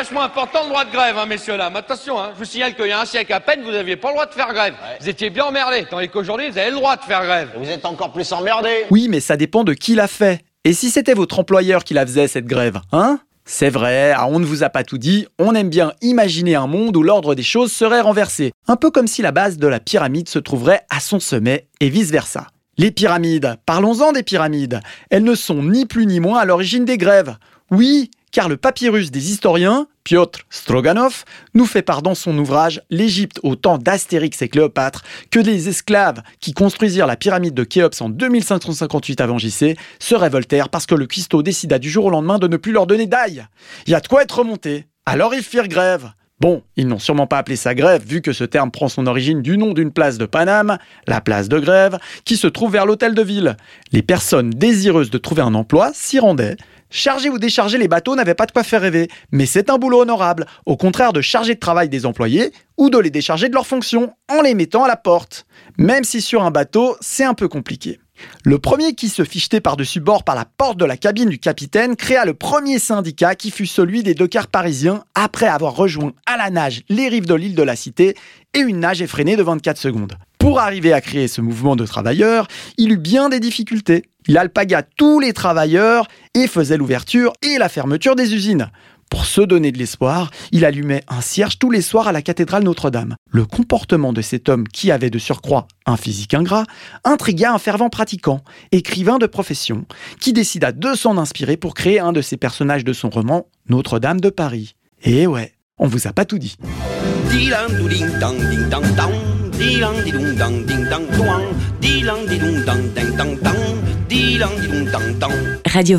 vachement important le droit de grève, hein, messieurs dames. Attention, hein, je vous signale qu'il y a un siècle à peine, vous n'aviez pas le droit de faire grève. Vous étiez bien emmerdés, tandis qu'aujourd'hui, vous avez le droit de faire grève. Vous êtes encore plus emmerdé. Oui, mais ça dépend de qui l'a fait. Et si c'était votre employeur qui la faisait, cette grève, hein? C'est vrai, ah, on ne vous a pas tout dit, on aime bien imaginer un monde où l'ordre des choses serait renversé, un peu comme si la base de la pyramide se trouverait à son sommet et vice-versa. Les pyramides, parlons-en des pyramides, elles ne sont ni plus ni moins à l'origine des grèves. Oui, car le papyrus des historiens, Piotr Stroganov, nous fait part dans son ouvrage L'Égypte au temps d'Astérix et Cléopâtre que les esclaves qui construisirent la pyramide de Khéops en 2558 avant JC se révoltèrent parce que le cuistot décida du jour au lendemain de ne plus leur donner d'ail. Il y a de quoi être remonté. Alors ils firent grève. Bon, ils n'ont sûrement pas appelé ça grève, vu que ce terme prend son origine du nom d'une place de Paname, la place de grève, qui se trouve vers l'hôtel de ville. Les personnes désireuses de trouver un emploi s'y rendaient, Charger ou décharger les bateaux n'avait pas de quoi faire rêver, mais c'est un boulot honorable, au contraire de charger de travail des employés ou de les décharger de leurs fonctions en les mettant à la porte. Même si sur un bateau, c'est un peu compliqué. Le premier qui se fichetait par-dessus bord par la porte de la cabine du capitaine créa le premier syndicat qui fut celui des dockers parisiens après avoir rejoint à la nage les rives de l'île de la Cité et une nage effrénée de 24 secondes. Pour arriver à créer ce mouvement de travailleurs, il eut bien des difficultés. Il alpaga tous les travailleurs et faisait l'ouverture et la fermeture des usines. Pour se donner de l'espoir, il allumait un cierge tous les soirs à la cathédrale Notre-Dame. Le comportement de cet homme qui avait de surcroît un physique ingrat intrigua un fervent pratiquant, écrivain de profession, qui décida de s'en inspirer pour créer un de ses personnages de son roman Notre-Dame de Paris. Et ouais, on vous a pas tout dit. Radio